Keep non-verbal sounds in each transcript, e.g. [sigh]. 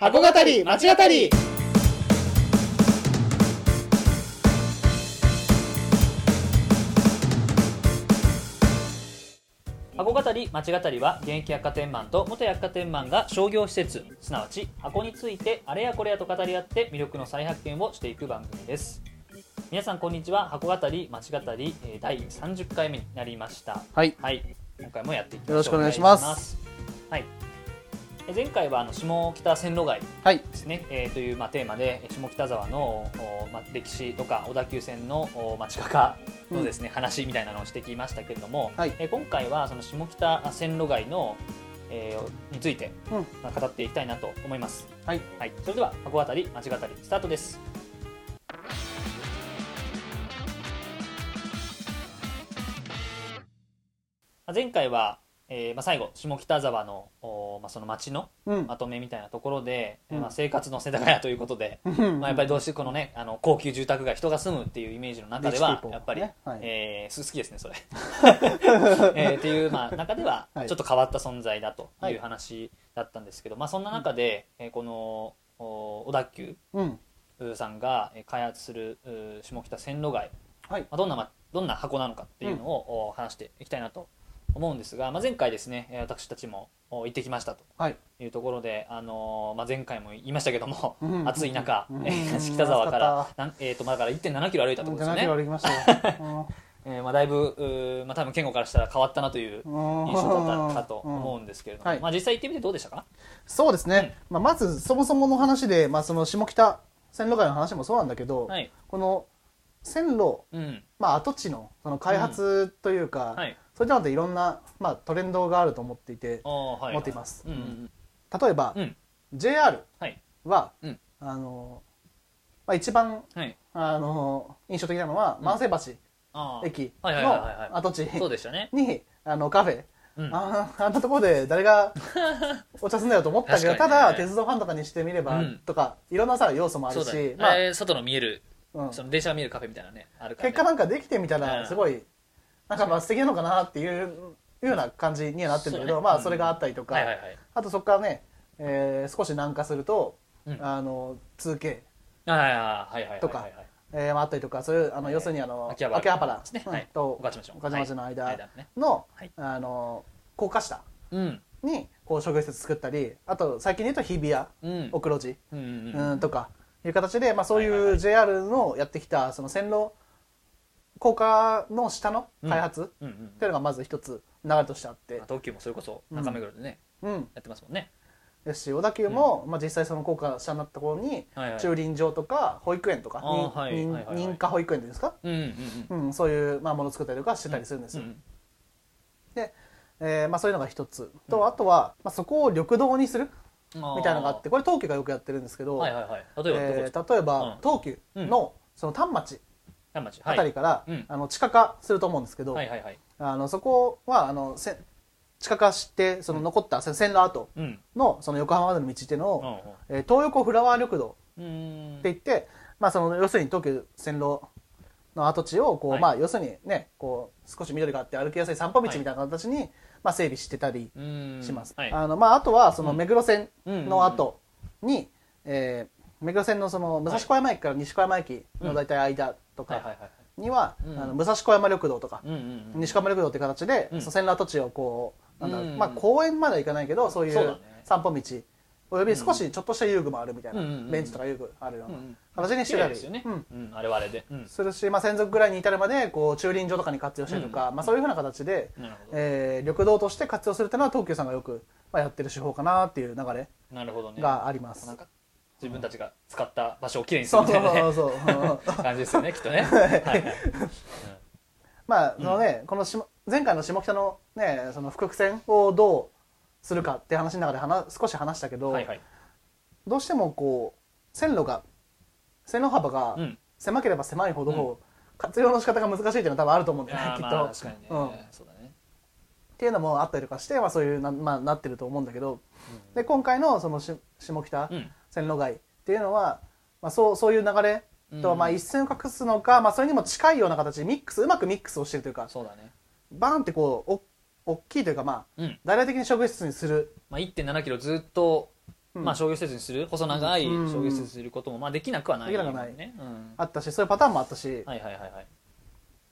箱語り町語り。箱語り町語りは現役百貨店マンと元百貨店マンが商業施設。すなわち箱についてあれやこれやと語り合って魅力の再発見をしていく番組です。皆さんこんにちは箱語り町語りえー第30回目になりました。はい。はい。今回もやっていきましょうよろしくお願いします。はい。え前回はあの下北線路街はい。ですね、えーという、まあ、テーマでえー下北沢の、おまあ、歴史とか小田急線の、おまあ、地下化のですね、話みたいなのをしてきましたけれども、はい。えー今回はその下北線路街の、えーについて、うん。まあ、語っていきたいなと思います。はい。はい、それでは箱渡り町語りスタートです。まあ前回は、えーまあ、最後下北沢の、おまあ、その町のうん。まとめみたいなところで、うん。まあ、生活の世田谷ということで、まあ、やっぱりどうしてこのねあの高級住宅街人が住むっていうイメージの中ではやっぱり、ね。はい。えーす好きですねそれ、[laughs] えーっていう、まあ、中でははい。ちょっと変わった存在だとはいいう話だったんですけど、まあ、そんな中で、えーこのお小田急うん。さんがえー開発する下北線路街、はい。まあ、どんな、ま、どんな箱なのかっていうのを、お話していきたいなと思うんですが、まあ、前回ですねえー私たちもお行ってきましたと。はい。いうところで、あのーまあ、前回も言いましたけども、うん。暑い中、うん。えー北沢からなん、えー、とまあだから1 7キロ歩いたところですよ7キロね、歩きましたよ。[laughs] えーまあ、だいぶ、まあ、多分健吾からしたら変わったなといううん。印象だったかと思ううんですけれども、はい。まあ、実際行ってみてどうでしたか？そうですね、まあ、まずそもそもの話で、まあ、その下北線路街の話もそうなんだけど、はい、この線路、うん。まあ、跡地のその開発というか、はいそういったのっていろんな、まあ、トレンドがあると思っていてはい持っています。うんうん例えば、うん。JR はい。は、うん。あのまあ、一番はい。あの印象的なのは、万世橋駅の跡地そうでしたね、にあのカフェ、うん。ああんなところで誰が [laughs] お茶すんだよと思ったけど、ね。ただ鉄道ファンとかにしてみれば、うん。とかいろんなさ要素もあるし、ね、まあ外の見える、うん。その電車が見えるカフェみたいなねあるから、ね、結果なんかできてみたうん。らすごい、なんかまあ素敵なのかなっていうような感じにはなってるんだけど、ねうんまあそれがあったりとか、はいはいはい。あとそこからね、えー少し南下すると、うん。あの 2K はいはいはいはいとかえああったりとかそういうあの、はい要するにあの秋葉原と御徒町の。間のあの高架下うん。にこう商業施設作ったりあと最近で言うと日比谷うん。奥路地、うんとかいう形で、まあ、そういう JR のやってきたその線路高架の下の開発っうんうん。ていうのがまず一つ流れとしてあって。まあ、東急もそれこそ中目黒でね、うん。やってますもんね。ですし小田急も、まあ、実際その高架下になったところに駐輪場とか保育園とか、認可保育園ですか、うんうんうん。うん、そういう、まあ、ものを作ったりとかしてたりするんですよ、うんで、えーまあ、そういうのが一つ。と、あとは、まあ、そこを緑道にするうんみたいなのがあってこれ東急がよくやってるんですけど、はいはいはい。例えばえ例えば、うん。東急のその丹町山町。あたりから、うん。あの地下化すると思うんですけど、はいはいはい。あのそこはあのせ地下化してその残ったせ線路跡うん。のその横浜までの道っていうのを、うんえー東横フラワー緑道うんうん。って言って、まあ、その要するに東急線路の跡地をこう、はい。まあ、要するにねこう少し緑があって歩きやすい散歩道みたいな形に、まあ、整備してたりうん。します、はい。あのまあ、あとはそのうん。目黒線うんの後に、えー目黒線のその武蔵小山駅から西小山駅の大体間とかには、うんあの武蔵小山緑道とか、西小山緑道っていう形で、うんその線路跡地をこうなんだろう、うんまあ、公園までは行かないけどそういう散歩道および少しちょっとした遊具もあるみたいな、ベンチとか遊具あるような形にしてたり綺麗ですよね、うん。うんあれはあれで、うん。するし、まあ、専属ぐらいに至るまでこう駐輪場とかに活用したりとか、まあ、そういうふうな形で、えー緑道として活用するっていうのは東急さんがよく、まあ、やってる手法かなっていう流れなるほどね。があります。な自分たちが使った場所をきれいにすそうるみたいなね。そうそう感じですよねきっとね。[laughs] はい。はいまあそのね、この下前回の下北のねその複線をどうするかって話の中で話少し話したけど、はいはい。どうしてもこう線路が線路幅がうん。狭ければ狭いほど、活用の仕方が難しいっていうのは多分あると思うんいだよねきっと、確かにね、うん。そうだね。っていうのもあったりとかして、まあ、そういうな,、まあ、なってると思うんだけど、で今回のそのし下北うん線路街っていうのは、まあ、そうそういう流れと、うん。まあ、一線を画すのか、まあ、それにも近いような形でミックスうまくミックスをしてるというかそうだね。バーンってこうお大きいというか、まあ、うん。大々的に商業施設にする、まあ、1 7キロずっとうん。まあ、商業施設にする細長いうん。商業施設にすることも、まあ、できなくはないできなくはない。ね、うん。あったしそういうパターンもあったし、はいはいはいはい。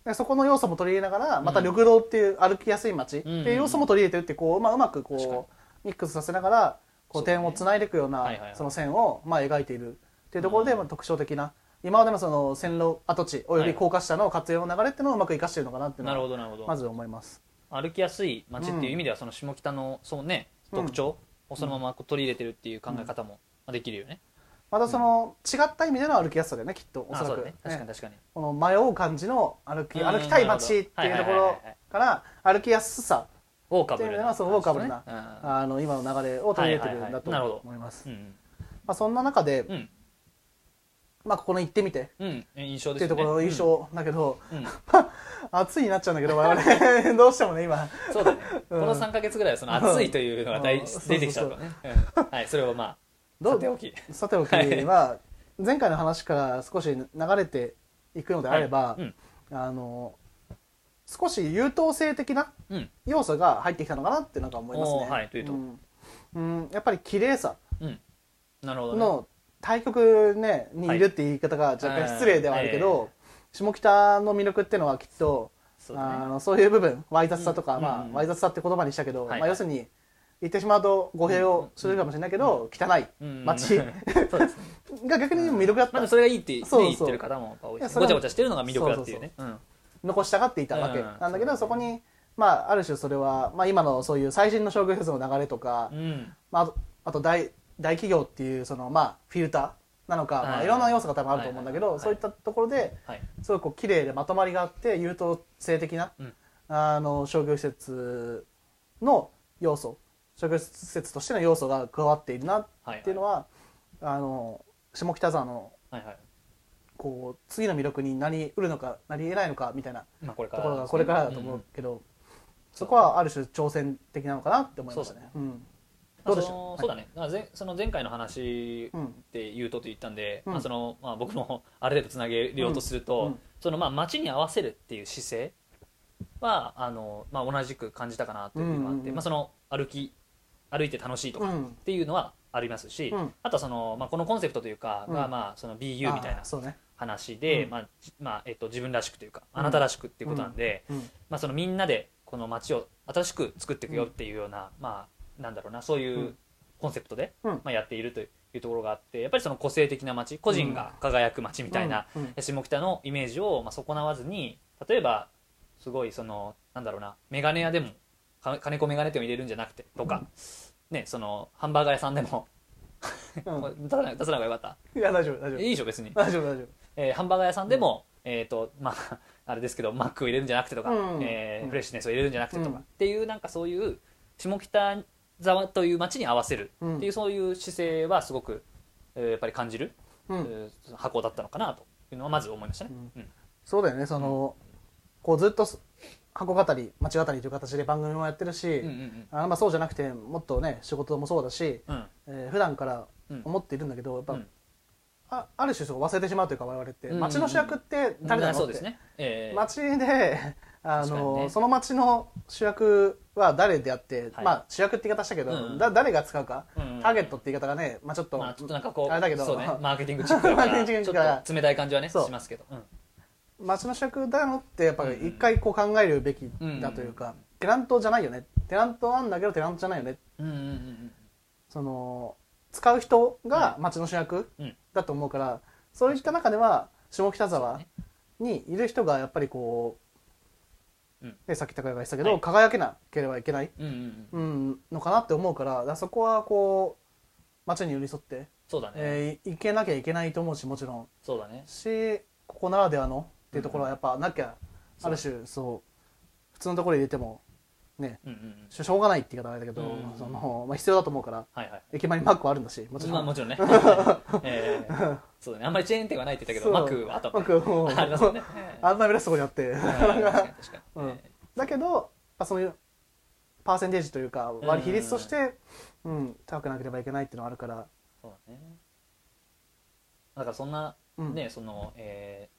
でそこの要素も取り入れながらまた緑道っていう歩きやすい街っていう要素も取り入れてるってこう、まあ、うまくこうミックスさせながらこう点をつないでいくようなその線をまあ描いている。っていうところでうん。まあ特徴的な。今までのその線路跡地および高架下の活用の流れっていうのをうまく生かしているのかなっていうなるほのはまず思います。歩きやすい街っていう意味ではその下北のそうね特徴をそのままこう取り入れてるっていう考え方もまあできるよね、またその違った意味での歩きやすさだよねきっとおそらく。ね。確かにね確かに、この迷う感じの歩きうん。歩きたい街っていうところから歩きやすさウォーカブルなっていうのはそうウォーカブルなうん。あの今の流れを取り入れてるんだと思います。そんな中でうん。まあここの行ってみて。うん。印象っていうところの印象だけど、うん。う [laughs] ん暑いになっちゃうんだけど我々 [laughs] どうしてもね今。そうだね、うん。この3か月ぐらいはその暑いというのが大うん。出てきちゃうからね。うん。はいそれをまあどう？さておき。さておきはい。は前回の話から少し流れていくのであれば、はい。うん。あの少し優等生的なうん。要素が入ってきたのかなってなんか思いますね。はいというと。ん。うんやっぱり綺麗さ。うん。なるほどね。の対極、ね、にいるっていう言い方が若干失礼ではあるけど、はい。下北の魅力っていうのはきっとそうだね。あのそういう部分わい雑さとか、まあうんうん。わい雑さって言葉にしたけど、はい。まあ、要するに言ってしまうと語弊をするかもしれないけど、汚いうん街 [laughs] そうですね。が逆に魅力だった、まあそれがいいって、ね、そうそう。言ってる方も多いですいやそれはごちゃごちゃしてるのが魅力だっていうね。うん残したがっていたわけうん。なんだけど、そこに、まあ、ある種それは、まあ、今のそういう最新の商業施設の流れとか、うん。まあ、あと大大企業っていうその、まあ、フィルターなのか、まあ、はいいろんな要素が多分あると思うんだけど、そういったところで、はい。すごいこう綺麗でまとまりがあって優等生的な、うん。あの商業施設の要素商業施設としての要素が加わっているなはいっていうのは、あの下北沢のはいはいこう次の魅力になりうるのかなり得ないのかみたいなまあこれかところがこれからだと思うけど、そこはある種挑戦的なのかなって思いましたね。そうだね。だから前その前回の話うん。って言うとと言ったんで、うん。まあそのまあ、僕も [laughs] ある程度つなげようとすると、そのまあ街に合わせるっていう姿勢はあの、まあ、同じく感じたかなというのがあって、まあ、その歩き歩いて楽しいとかっうん。ていうのはありますし、うん。あとはその、まあ、このコンセプトというかが、うん。まあ、その BU みたいなあそうね。話で、うん。まあじまあえっと、自分らしくというかうん。あなたらしくっていうことなんで、うん。まあ、そのみんなでこの街を新しく作っていくよっていうような、まあなんだろうなそういううん。コンセプトで、うん。まあ、やっているというところがあってやっぱりその個性的な街個人が輝く街みたいな、下北のイメージを、まあ、損なわずに例えばすごいそのなんだろうなメガネ屋でもか金子メガネ店を入れるんじゃなくてとか、ねそのハンバーガー屋さんでも、[laughs] 出さない出さない方がよかっいや大丈夫大丈夫。たいいでしょ別に、大丈夫大丈夫。えーハンバーガー屋さんでも、えっ、とまあ [laughs] あれですけどマックを入れるんじゃなくてとか、うん。えーうんフレッシュネスを入れるんじゃなくてとか、うん。っていうなんかそういう下北沢という街に合わせるうん。っていうそういう姿勢はすごく、えーやっぱり感じる、うん。えー箱だったのかなというのはまず思いましたね。うん。うん。そうだよねその、こうずっとす箱語り街語りという形で番組もやってるし、うんうんあまあそうじゃなくてもっとね仕事もそうだし、うんうん。えー普段からうん。思っているんだけどやっぱ、うんあある種そう忘れてしまうというか我々って、うん街の主役って誰なのって、そうですね、えー街であの、ね。その街の主役は誰であって、はい。まあ主役って言い方したけど、うんだ誰が使うか、うんターゲットって言い方がね、まあ、ちょっと、まあ、ちょっとなんかこうあれだけど。ね、マーケティングチックだか [laughs] マーケら。か冷たい感じはねしますけど、うん。街の主役だのってやっぱり一回こう考えるべきだというか、テナントじゃないよね。テナントなんだけどテナントじゃないよね。うんうんうんうん。その使う人が街の主役うんだと思うから、そういった中では下北沢ね。にいる人がやっぱりこう、うん。ね、さっき高谷が言ってたけど、はい。輝けなければいけない、うんうんのかなって思うからそこはこう街に寄り添って、そうだね、えー、行けなきゃいけないと思うしもちろん。そうだね。しここならではのっていうところはやっぱなきゃ、そうある種そう普通のところに入れてもね。うんうんうん。ししょうがないって言い方はあれだけど、うんそのまあ、必要だと思うからはいはい。駅前にマックはあるんだしもちろん、まあもちろんね、[laughs] えーそうだね。あんまりチェーン店はないって言ったけそう。どマックはあったマックもう [laughs] ありますね。あんな目立つところにあって、[laughs] うん。えだけど、まあ、そういうパーセンテージというか割り比率として、うん高くなければいけないっていうのはあるから、ーそうだね。だからそんなうん。ね、その、えー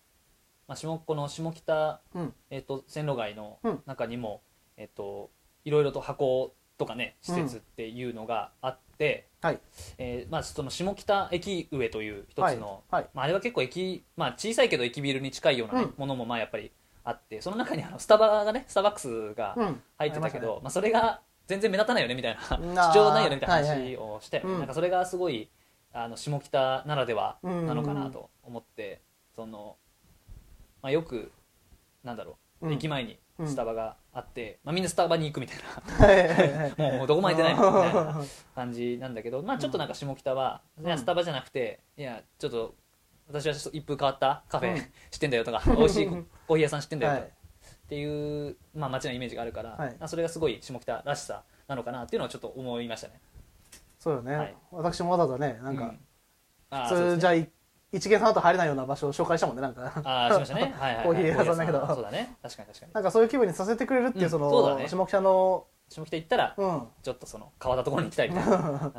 まあ、下この下北、うん。えー、と線路街のうん。中にも、えー、といろいろと箱とかね施設っていうのがあって、はい。えーまあ、その下北駅上という一つの、はい。はい。まあ、あれは結構駅、まあ、小さいけど駅ビルに近いようなね、うん。ものもまあやっぱりあってその中にあのスタバがねスターバックスがうん。入ってたけど、ありまあ、それが全然目立たないよねみたいななあ主張 [laughs] ないよねみたいなはいはい話をして、うんなんかそれがすごいあの下北ならではうんなのかなと思って、そのまあ、よくなんだろう、うん。駅前にうんスタバがあって、まあ、みんなスタバに行くみたいな。[laughs] もうどこも空いてないみたいな [laughs] 感じなんだけど、まあ、ちょっとなんか下北は、うん。いやスタバじゃなくていやちょっと私はちょっと一風変わったカフェ、うん。知ってんだよとか [laughs] 美味しいコーヒー屋さん知ってんだよとか、はい。っていう、まあ、街のイメージがあるから、はそれがすごい下北らしさなのかなっていうのはちょっと思いましたね。そうよね、はい。私もわざわざねなんか、うん。あーそそうですね。れじゃあい一元さんだと入れないような場所を紹介したもんねなんか。あーしましたね、[laughs] はいはいはい、コーヒー屋さんだけど。そうだね。確かに確かに。なんかそういう気分にさせてくれるっていう、うんそのね。下北の、下北行ったらうん、ちょっとその変わったところに行きたいみたいな、[laughs] うん。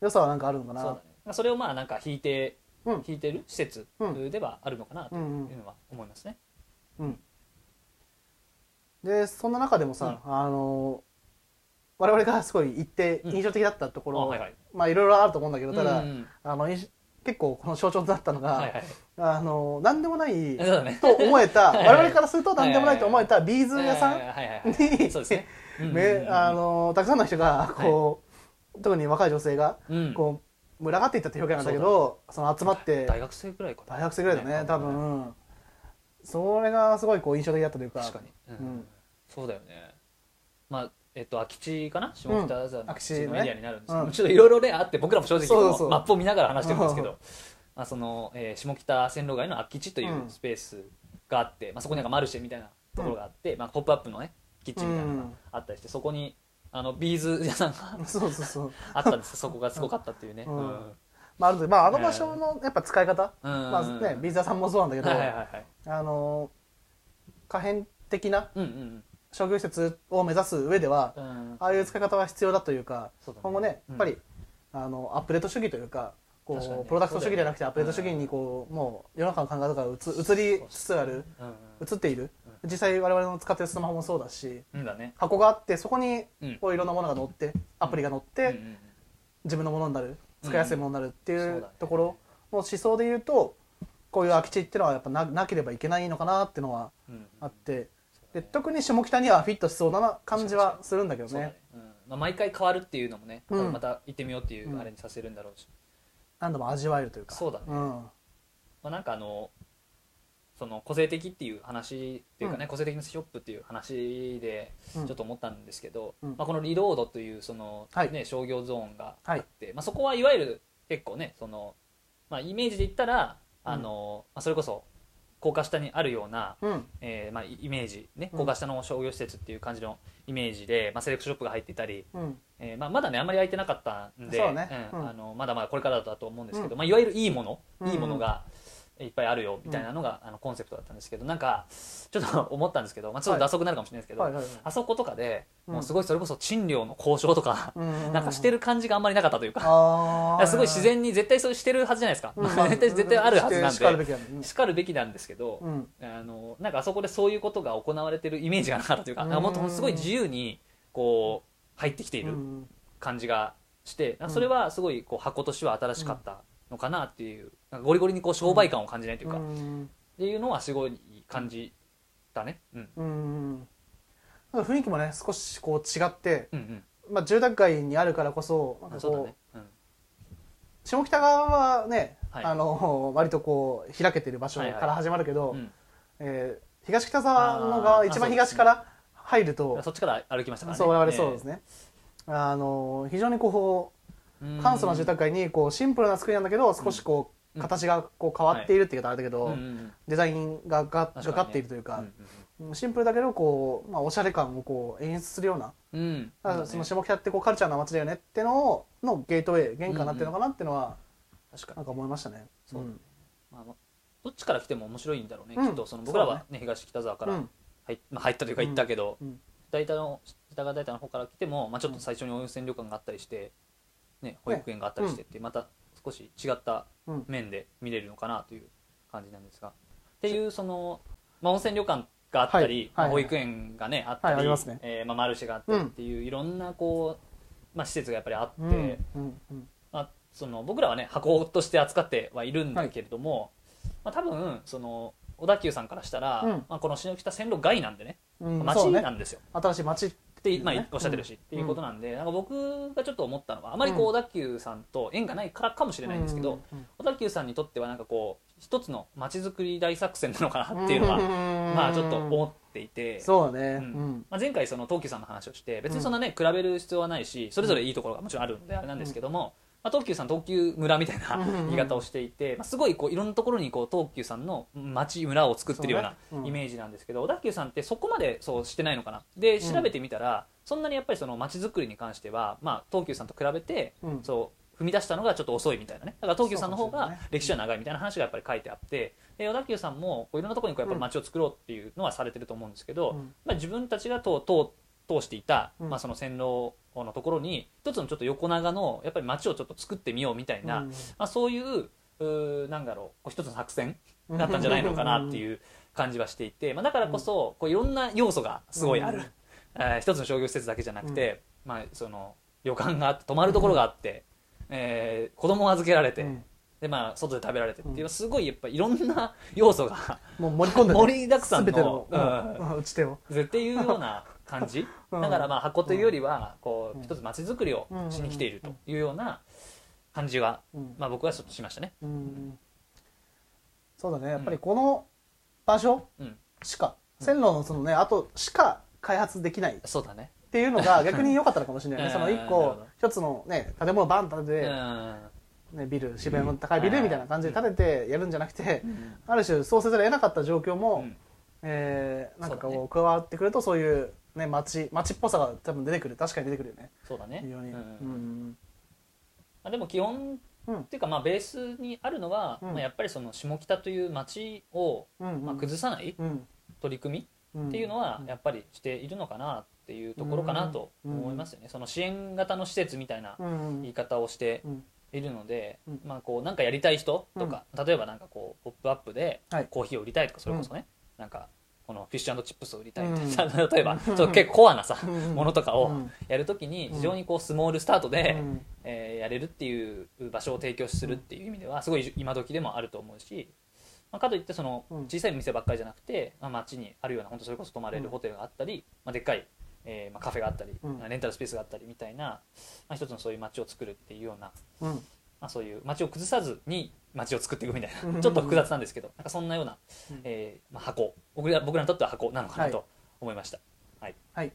良さはなんかあるのかな。そうだね。まあそれをまあなんか引いて、うん。引いてる施設うん。ではあるのかなというんうのは思いますね、うん、でそんな中でもさ、あの我々がすごい行ってうん。印象的だったところ、あはいはい。まあいろいろあると思うんだけどただ、うんうんあの印結構この象徴となったのが、はいはい。あの何でもないと思えた [laughs] いはい。我々からすると何でもないと思えたビーズ屋さんはいはいはい。に [laughs] たくさんの人がこう、特に若い女性がうん。こう群がっていったって表現なんだけどその集まって大学生ぐらいかな。大学生ぐらいだね多分。それがすごいこう印象的だったというか。確かに、うん。うん。そうだよね。まあえっと空き地かな？下北沢の空き地ね。のエリアになるんですけど、うん。ちょっといろいろねあって僕らも正直マップを見ながら話してるんですけど、まあ、その、えー下北線路街の空き地という、うん。スペースがあって、まあ、そこになんかマルシェみたいなところがあって、まあ、ポップアップのねキッチンみたいなのがあったりしてそこにあのビーズ屋さんが [laughs] そうそうそう。あったんですそこがすごかったっていうね、まああるとまああの場所のやっぱ使い方？うん。まあねビーズ屋さんもそうなんだけどはいはいはいはい。あの可変的なうんうん商業施設を目指す上ではうん。うんああいう使い方は必要だというかそうだね。今後ねうん。やっぱりあのアップデート主義というかこ確かにね。うプロダクト主義じゃなくてアップデート主義にこうもう世の中の考え方が移移りつつあるうん移っている。実際我々の使ってるスマホもそうだし箱があってそこにうん。こういろんなものが載ってアプリが載って自分のものになる使いやすいものになるっていうところの思想で言うとこういう空き地っていうのはやっぱななければいけないのかなっていうのはうん。あってで特に下北にはフィットしそうな感じはするんだけどね。ね。うん。まあ、毎回変わるっていうのもね、うん。また行ってみようっていうあれにさせるんだろうし、何度も味わえるというか。そうだね。ん。まあ、なんかあのその個性的っていう話っていうかね、うん。個性的なショップっていう話でうん。ちょっと思ったんですけど、うん。まあ、このリロードというその、はい。ね商業ゾーンがあって、まあ、そこはいわゆる結構ねその、まあ、イメージで言ったらあの、まあ、それこそ高架下にあるような、うん。えーまあ、イメージ、ね、うん。高架下の商業施設っていう感じのイメージで、まあ、セレクトショップが入っていたり、うん。えーまあ、まだねあんまり空いてなかったんでそうね。うん。うんあのまだまだこれからだと思うんですけど、うん。まあ、いわゆるいいもの、うん。いいものがいっぱいあるよみたいなのが、あのコンセプトだったんですけどなんかちょっと思ったんですけど、まあ、ちょっと脱足になるかもしれないですけど、あそことかでうん。もうすごいそれこそ賃料の交渉とか、うんなんかしてる感じがあんまりなかったというか、すごい自然に絶対そうしてるはずじゃないですか、うん。[laughs] 絶対絶対あるはずなんでしかるべきなんで。すけど、うん。あのなんかあそこでそういうことが行われてるイメージがなかったというかもっとすごい自由にこう入ってきているうん。感じがしてそれはすごいこう箱としては新しかったのかなっていうなんかゴリゴリにこう商売感を感じないというか、っうん。ていうのはすごい感じたね。うん。うん。雰囲気もね少しこう違って、うんうん。まあ、住宅街にあるからこそなんかこうあそうだね。うん。下北側はね、はい。あの割とこう開けてる場所はいはい。から始まるけど、うん。えー東北沢の側一番東から入るとそっちから歩きましたからね。そう我々そうですね、あの非常にこうね簡素な住宅街にこうシンプルな作りなんだけど少しこう、うん。形がこう変わっているって言い方あれだけど、うんうんうん。デザインがかかっているというかうん、シンプルだけどこう、まあ、おしゃれ感をこう演出するような、うん。うんだからその下北ってこうカルチャーな街だよねってのをのゲートウェイ玄関になってるのかなっていうのは確かに。なんか思いましたね。そうだねまあまあどっちから来ても面白いんだろうね、うん。きっと。その僕らはね東北沢からうん。入,、まあ、入ったというか行ったけど、うん。大体の北川大体の方から来ても、まあ、ちょっと最初に温泉旅館があったりして、ね、保育園があったりしてってまた少し違ったうん。面で見れるのかなという感じなんですが、っていうその、まあ、温泉旅館があったり、はいはいまあ保育園がねあったり、はいありますね。えーまあ、マルシェがあったりっていう、いろんなこうまあ、施設がやっぱりあって、うんうんうん。まあ、その僕らはね箱として扱ってはいるんだけれども、まあ、多分その小田急さんからしたら、うん。まあ、この篠北線路外なんでね街うんそうねなんですよ、新しい街って、まあねおっしゃってるし、っていうことなんでなんか僕がちょっと思ったのはあまりこううん。小田急さんと縁がないからかもしれないんですけど、うん。小田急さんにとってはなんかこう一つの街づくり大作戦なのかなっていうのは、[laughs] まあちょっと思っていて。そうね、ううん。んまあ、前回その東急さんの話をして別にそんなね、比べる必要はないしそれぞれいいところがもちろんあるんであれなんですけども、まあ、東急さん東急村みたいなうん言い方をしていて、まあ、すごいこういろんなところにこう東急さんの町村を作ってるようなイメージなんですけど、小田急さんってそこまでそうしてないのかな。でん。調べてみたら、そんなにやっぱりその町づくりに関しては、まあ、東急さんと比べて、うん。そう踏み出したのがちょっと遅いみたいなね。だから東急さんの方が歴史は長いみたいな話がやっぱり書いてあってで小田急さんもこういろんなところにこうやっぱり街を作ろうっていうのはされてると思うんですけど、うん。まあ、自分たちが通通通していた、うん。まあ、その線路のところに一つのちょっと横長のやっぱり街をちょっと作ってみようみたいな、うん。まあ、そういううーなんだろうこう一つの作戦だったんじゃないのかなっていう感じはしていて、まあ、だからこそこういろんな要素がすごいある、うん。えー一つの商業施設だけじゃなくて、まあ、その旅館があって泊まるところがあって、えー子供を預けられて、うん。でまあ、外で食べられてっていうすごいやっぱいろんな要素がもう盛り込んでる [laughs] 盛りだくさんのうん。打ち手を。っていうような感じ？うん。だからまあ箱というよりはこううん一つ街づくりをしに来ているというような感じはうん。まあ僕はちょっとしましたね。うん。そうだね。やっぱりこの場所うん、しか線路のそのねあとしか開発できないっそうだね。ていうのが逆に良かったのかもしれないね。[laughs] うん。その一個一つのね建物バンと建てて、うん。ね、ビル渋谷の高いビルみたいな感じで建ててやるんじゃなくて、ある種そうせざるを得なかった状況も、うんえーなんかこう加わってくるとそういう、ね、街街っぽさが多分出てくる。確かに出てくるよね。そうだね。非常に、ううんん。まあでも基本うん。っていうかまあベースにあるのはうん。まあやっぱりその下北という街をうんまあ崩さないうん。取り組うん。みっていうのはやっぱりしているのかなっていうところかなと思いますよね。その支援型の施設みたいなうん言い方をしてうん。いるので、うん。まあこうなんかやりたい人とか、例えばなんかこうポップアップではい。コーヒーを売りたいとかそれこそね、なんかこのフィッシュチップスを売りたいみたいな、うん。[laughs] 例えばそう結構コアなさ、うん。ものとかをうん。やるときに非常にこうスモールスタートで、うん。えーやれるっていう場所を提供するっていう意味ではすごい今時でもあると思うし、まあ、かといってそのうん。小さい店ばっかりじゃなくて、まあ、街にあるような本当それこそ泊まれるホテルがあったり、まあ、でっかい、えーまあ、カフェがあったり、うん。レンタルスペースがあったりみたいな、まあ、一つのそういう街を作るっていうようなうんまあ、そういう街を崩さずに街を作っていくみたいうん。なちょっと複雑なんですけどなんかそんなような、うん。えーまあ、箱。僕ら僕らにとっては箱なのかなはい。と思いました、はい。はい。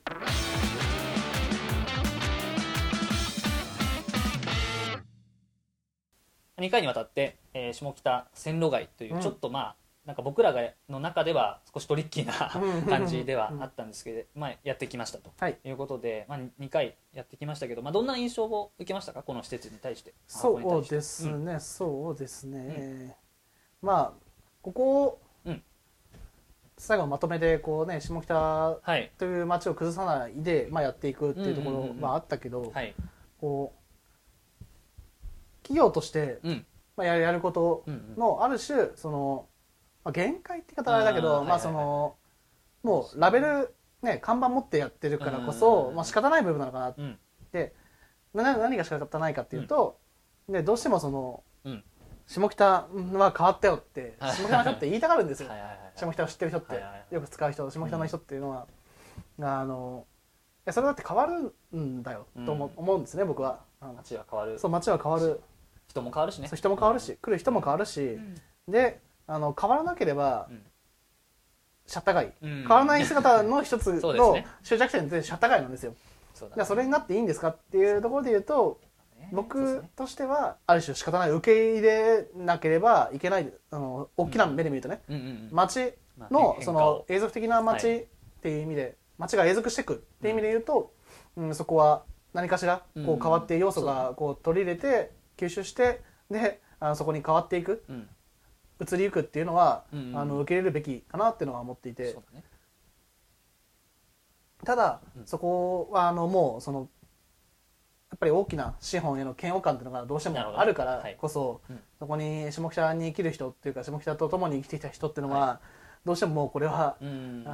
2回にわたって、えー下北線路街といううん。ちょっとまあなんか僕らがの中では少しトリッキーうんな感じではあったんですけど、まあ、やってきましたと。はい。いうことで、まあ、2回やってきましたけど、まあ、どんな印象を受けましたか？この施設に対して。そうですうん。ね、そうですね、まあここ、うん。最後のまとめでこうね下北はい。という街を崩さないで、まあ、やっていくっていうところうんうんうんうん。はあったけど、はい。こう企業として、うん。まあ、やることうんうん。のある種その、まあ、限界って言い方はあれだけどあーまあそのもうラベル、ね、看板持ってやってるからこそ、うんまあ仕方ない部分なのかなっうん。てな何が仕方ないかっていうと、でどうしてもそのうん。下北は変わったよってはい。下北の人って言いたがるんですよ。はいはいはいはい。下北を知ってる人って、はいはいはい。よく使う人下北の人っていうのは、あのいやそれだって変わるんだよと思,、うん。思うんですね僕は。街は変わる。そう街は変わる。人も変わるしね。人も変わるし、来る人も変わるし、であの変わらなければ、うん。シャッター街、うん。変わらない姿の一つの [laughs] 終着点ってシャッター街なんですよ。そうだじゃあそれになっていいんですかっていうところで言うと僕ね。としてはある種仕方ない受け入れなければいけないあの大きな目で見るとね、うん。うんうん街まあのその永続的な街っていう意味で、街が永続していくっていう意味で言うと、うん。そこは何かしらこうん。う変わって要素がこう取り入れて吸収してであのそこに変わっていく。うん移りゆくっていうのは、うんうん。あの受け入れるべきかなっていうのは思っていて。ね。ただ、うん。そこはあのもうそのやっぱり大きな資本への嫌悪感っていうのがどうしてもあるからはい。こそ、うん。そこに下北に生きる人っていうか下北と共に生きてきた人っていうのは、どうしてももうこれは、うん。う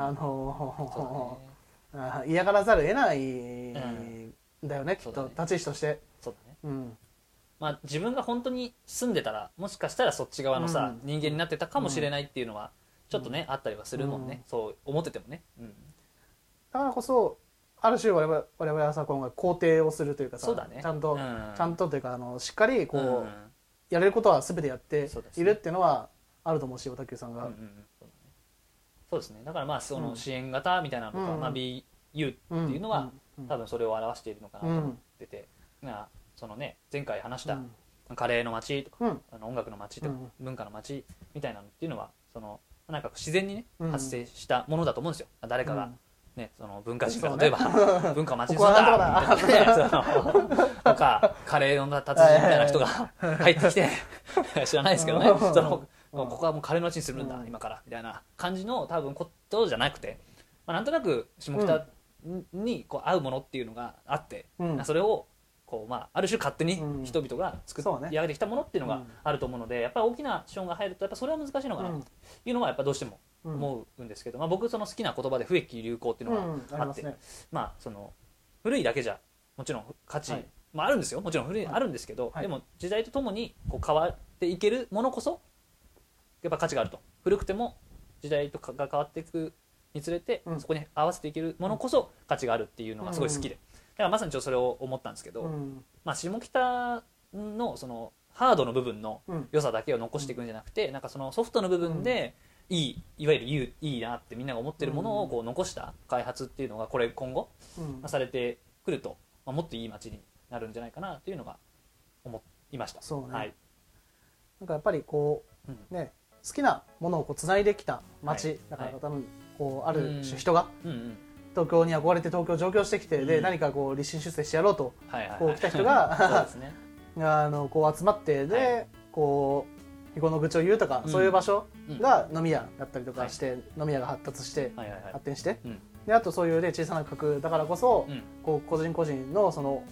のだね。[laughs] あ嫌がらざるを得ないん。だよねきっと。立ち位置として。そうだね。うんまあ自分が本当に住んでたらもしかしたらそっち側のさ、うん。人間になってたかもしれないっていうのはちょっとね、あったりはするもんね、うん。そう思っててもね、うん、だからこそある種我々我々はさ今回肯定をするというかさそうだね。ちゃんと、うん。ちゃんとというかあのしっかりこう、うん。やれることは全てやっているっていうのはあると思うし小田急さんが、うんうんうん。そねそうですね。だからまあそうん。の支援型みたいなのとか、うん。まあ、BU っていうのは、うん多分それを表しているのかなと思ってて、まあそのね前回話したうん。カレーの街とか、うん。あの音楽の街とか、うん文化の街みたいなのっていうのはそのなんか自然にね、うん。発生したものだと思うんですよ。誰かが、うんね、その文化人が例えば [laughs] 文化を街にするんだみたいな。ねそのとかカレーの達人みたいな人が入ってきて [laughs] 知らないですけどね。うん。そのうん。ここはもうカレーの街にするんだ、うん。今からみたいな感じの多分ことじゃなくて、まあ、なんとなく下北にこう合うものっていうのがあって、うん。それをこう、まあ、ある種勝手にうん人々が作り上げてきたものっていうのがうん。あると思うのでやっぱり大きな資本が入るとやっぱそれは難しいのかな。というのはやっぱどうしてもうん。思うんですけど、まあ、僕その好きな言葉で不益流行っていうのがうん。あって、まあその古いだけじゃもちろん価値、はい。まあ、あるんですよ。もちろん古い、はい。あるんですけど、はい。でも時代とともにこう変わっていけるものこそやっぱ価値があると。古くても時代とかが変わっていくにつれて、うん。そこに合わせていけるものこそ価値があるっていうのがすごい好きで、だからまさにちょっとそれを思ったんですけど、うん。まあ、下北のそのハードの部分のうん。良さだけを残していくんじゃなくて、なんかそのソフトの部分でいいいわゆるいいいいなってみんなが思ってるものをこう残した開発っていうのがこれ今後うん。まあされてくると、まあ、もっといい街になるんじゃないかなというのが思いました。そうね。はい。なんかやっぱりこうん。うね好きなものをこう繋いできた街、はい。だからはい。多分こうあるうん。種人がうんうん東京に憧れて東京上京してきて、でうん。何かこう立身出世してやろうとこう来た人が [laughs] あのこう集まってで、はい。こう日頃の愚痴を言うとか、うんそういう場所うん。が飲み屋だったりとかして、飲み屋が発達して発展して。うん。であとそういうね小さな区画だからこそ、うん。こう個人個人のその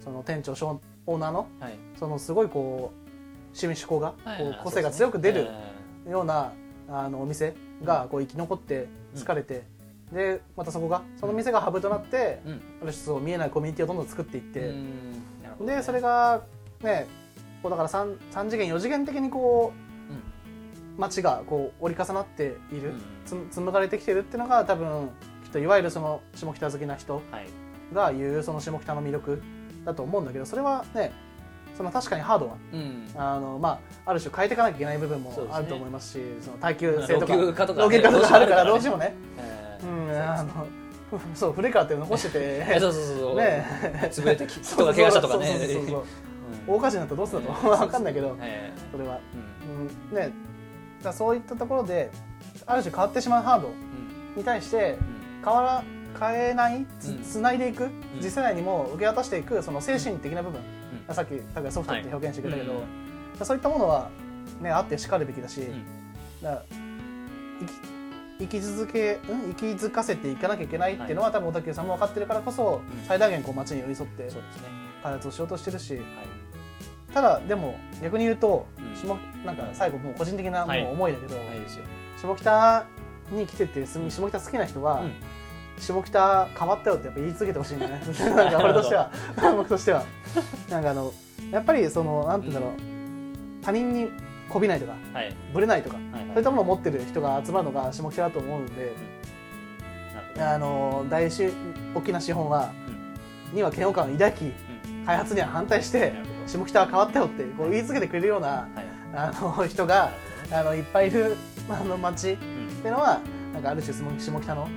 その店長商オーナーのはい。そのすごいこう趣味思考がこう個性が強く出るようなあのお店がこう生き残って疲れて、でまたそこがその店がハブとなって、うん。ある種そう見えないコミュニティをどんどん作っていって、うん。でそれがねこうだから 3, 3次元4次元的にこう街がこう折り重なっている、つ紡がれてきてるっていうのが多分きっといわゆるその下北好きな人はい。が言うその下北の魅力だと思うんだけどそれはねその確かにハードはうん。あの、まあ、ある種変えていかなきゃいけない部分もあると思いますしその耐久性とか老朽化とかあるからどうしてもねえうんーあのふそう古いからって残してて。えそうそうそうね。潰れてき人が怪我したとかね。大火事になったらどうするのと。うん分かんないけどえそれは、ーうん。うん、ね。だそういったところである種変わってしまうハードうん。に対してうん。変わら変えないつうん。つないでいく、次世代にも受け渡していくその精神的な部分、うん。さっき高橋ソフトって表現してくれたけど、はいそういったものは、ね、あってしかるべきだし、生き生き続け、うん、生きづかせていかなきゃいけないっていうのは、多分小田急さんも分かってるからこそ、うん。最大限こう街に寄り添って開発をしようとしてるし。はい。ただでも逆に言うと、うん。下なんか最後もう個人的なもはい。う思いだけど、はい下北に来てて下北好きな人は、うん。下北変わったよってやっぱ言い続けてほしいんだね。[laughs] なんか俺としては。[laughs] 僕としては。なんかあのやっぱりそのなんて言うんだろう、他人にこびないとかはい。ぶれないとかはいそういったものを持ってる人が集まるのが下北だと思うんで、なるほど。あの大し大きな資本は、には嫌悪感を抱きうん。開発には反対して下北は変わったよってこう言い続けてくれるようなはい。あの人があのいっぱいいる [laughs] あの街っうん。ていうのはなんかある種下下北の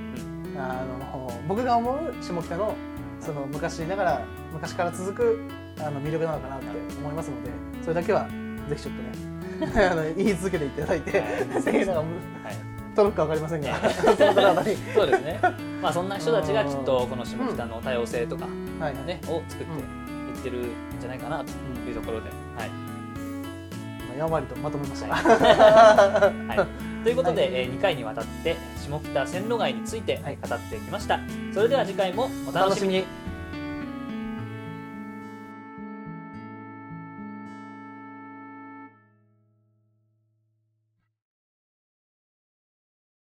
あの僕が思う下北のその昔ながら昔から続くあの魅力なのかなって思いますのでそれだけはぜひちょっとねあの言い続けていただいてはい。ぜひなんかはい。届くか分かりませんがそうですね。まあそんな人たちがきっとこの下北の多様性とかはい。ねを作っていってるんじゃないかなというところではい。まあやんわりとまとめました、はい。ということで、はい。えー2回にわたって下北線路街についてはい。語ってきました、それでは次回もお楽しみに